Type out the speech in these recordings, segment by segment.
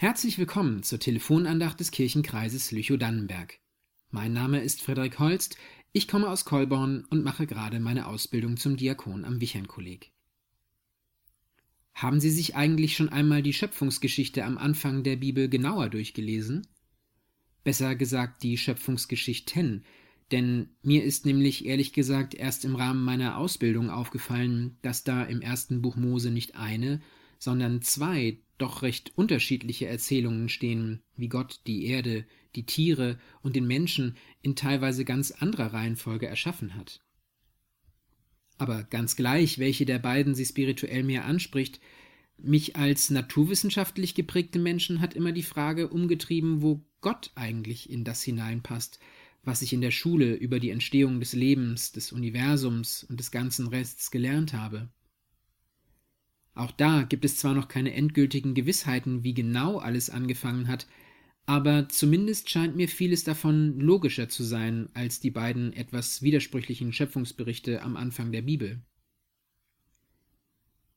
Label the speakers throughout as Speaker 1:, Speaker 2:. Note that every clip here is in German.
Speaker 1: Herzlich willkommen zur Telefonandacht des Kirchenkreises Lüchow-Dannenberg. Mein Name ist Frederik Holst, ich komme aus Kolborn und mache gerade meine Ausbildung zum Diakon am Wichern-Kolleg. Haben Sie sich eigentlich schon einmal die Schöpfungsgeschichte am Anfang der Bibel genauer durchgelesen? Besser gesagt die Schöpfungsgeschichten, denn mir ist nämlich ehrlich gesagt erst im Rahmen meiner Ausbildung aufgefallen, dass da im ersten Buch Mose nicht eine, sondern zwei doch recht unterschiedliche Erzählungen stehen, wie Gott die Erde, die Tiere und den Menschen in teilweise ganz anderer Reihenfolge erschaffen hat. Aber ganz gleich, welche der beiden sie spirituell mehr anspricht, mich als naturwissenschaftlich geprägte Menschen hat immer die Frage umgetrieben, wo Gott eigentlich in das hineinpasst, was ich in der Schule über die Entstehung des Lebens, des Universums und des ganzen Rests gelernt habe. Auch da gibt es zwar noch keine endgültigen Gewissheiten, wie genau alles angefangen hat, aber zumindest scheint mir vieles davon logischer zu sein als die beiden etwas widersprüchlichen Schöpfungsberichte am Anfang der Bibel.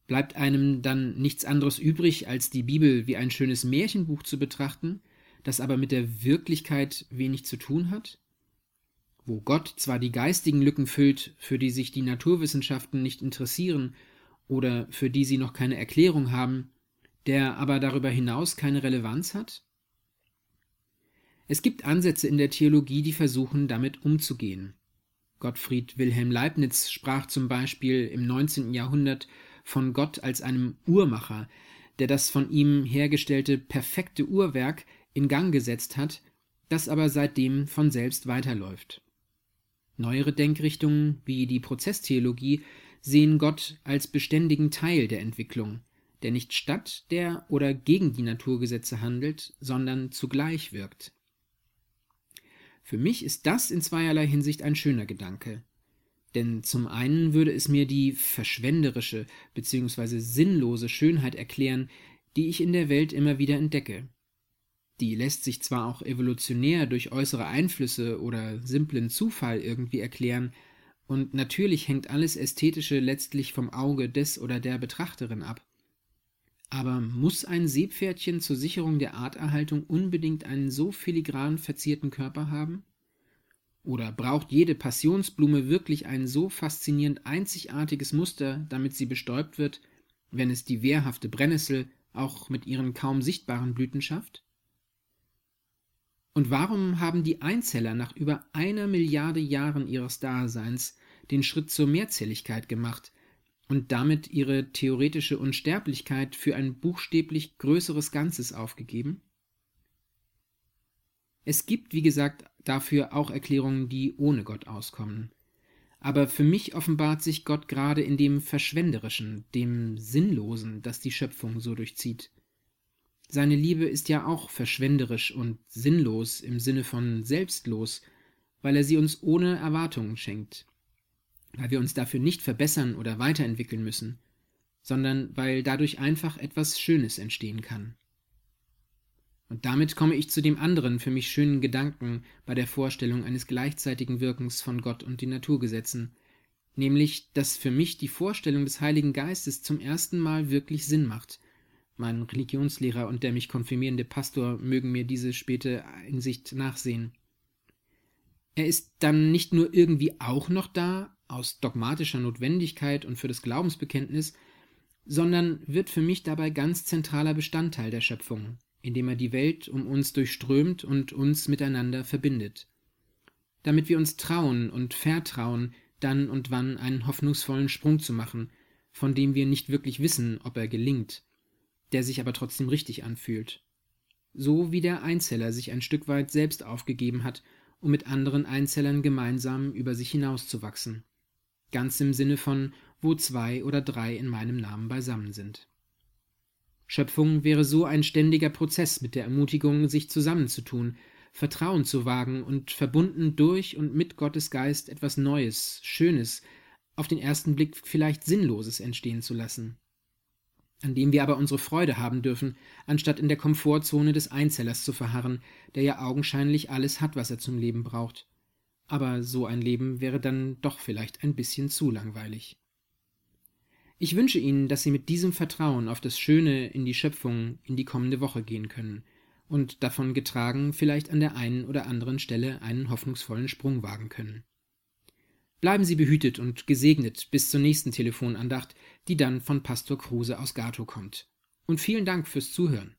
Speaker 1: Bleibt einem dann nichts anderes übrig, als die Bibel wie ein schönes Märchenbuch zu betrachten, das aber mit der Wirklichkeit wenig zu tun hat? Wo Gott zwar die geistigen Lücken füllt, für die sich die Naturwissenschaften nicht interessieren oder für die sie noch keine Erklärung haben, der aber darüber hinaus keine Relevanz hat? Es gibt Ansätze in der Theologie, die versuchen, damit umzugehen. Gottfried Wilhelm Leibniz sprach zum Beispiel im 19. Jahrhundert von Gott als einem Uhrmacher, der das von ihm hergestellte perfekte Uhrwerk in Gang gesetzt hat, das aber seitdem von selbst weiterläuft. Neuere Denkrichtungen wie die Prozesstheologie sehen Gott als beständigen Teil der Entwicklung, der nicht statt der oder gegen die Naturgesetze handelt, sondern zugleich wirkt. Für mich ist das in zweierlei Hinsicht ein schöner Gedanke. Denn zum einen würde es mir die verschwenderische bzw. sinnlose Schönheit erklären, die ich in der Welt immer wieder entdecke. Die lässt sich zwar auch evolutionär durch äußere Einflüsse oder simplen Zufall irgendwie erklären, und natürlich hängt alles Ästhetische letztlich vom Auge des oder der Betrachterin ab. Aber muss ein Seepferdchen zur Sicherung der Arterhaltung unbedingt einen so filigran verzierten Körper haben? Oder braucht jede Passionsblume wirklich ein so faszinierend einzigartiges Muster, damit sie bestäubt wird, wenn es die wehrhafte Brennnessel auch mit ihren kaum sichtbaren Blüten schafft? Und warum haben die Einzeller nach über einer Milliarde Jahren ihres Daseins den Schritt zur Mehrzelligkeit gemacht und damit ihre theoretische Unsterblichkeit für ein buchstäblich größeres Ganzes aufgegeben? Es gibt, wie gesagt, dafür auch Erklärungen, die ohne Gott auskommen. Aber für mich offenbart sich Gott gerade in dem Verschwenderischen, dem Sinnlosen, das die Schöpfung so durchzieht. Seine Liebe ist ja auch verschwenderisch und sinnlos im Sinne von selbstlos, weil er sie uns ohne Erwartungen schenkt, weil wir uns dafür nicht verbessern oder weiterentwickeln müssen, sondern weil dadurch einfach etwas Schönes entstehen kann. Und damit komme ich zu dem anderen für mich schönen Gedanken bei der Vorstellung eines gleichzeitigen Wirkens von Gott und den Naturgesetzen, nämlich dass für mich die Vorstellung des Heiligen Geistes zum ersten Mal wirklich Sinn macht, mein Religionslehrer und der mich konfirmierende Pastor mögen mir diese späte Einsicht nachsehen. Er ist dann nicht nur irgendwie auch noch da, aus dogmatischer Notwendigkeit und für das Glaubensbekenntnis, sondern wird für mich dabei ganz zentraler Bestandteil der Schöpfung, indem er die Welt um uns durchströmt und uns miteinander verbindet. Damit wir uns trauen und vertrauen, dann und wann einen hoffnungsvollen Sprung zu machen, von dem wir nicht wirklich wissen, ob er gelingt, der sich aber trotzdem richtig anfühlt. So wie der Einzeller sich ein Stück weit selbst aufgegeben hat, um mit anderen Einzellern gemeinsam über sich hinauszuwachsen. Ganz im Sinne von, wo zwei oder drei in meinem Namen beisammen sind. Schöpfung wäre so ein ständiger Prozess mit der Ermutigung, sich zusammenzutun, Vertrauen zu wagen und verbunden durch und mit Gottes Geist etwas Neues, Schönes, auf den ersten Blick vielleicht Sinnloses entstehen zu lassen an dem wir aber unsere Freude haben dürfen, anstatt in der Komfortzone des Einzellers zu verharren, der ja augenscheinlich alles hat, was er zum Leben braucht. Aber so ein Leben wäre dann doch vielleicht ein bisschen zu langweilig. Ich wünsche Ihnen, dass Sie mit diesem Vertrauen auf das Schöne in die Schöpfung in die kommende Woche gehen können und davon getragen vielleicht an der einen oder anderen Stelle einen hoffnungsvollen Sprung wagen können. Bleiben Sie behütet und gesegnet bis zur nächsten Telefonandacht, die dann von Pastor Kruse aus Gato kommt. Und vielen Dank fürs Zuhören.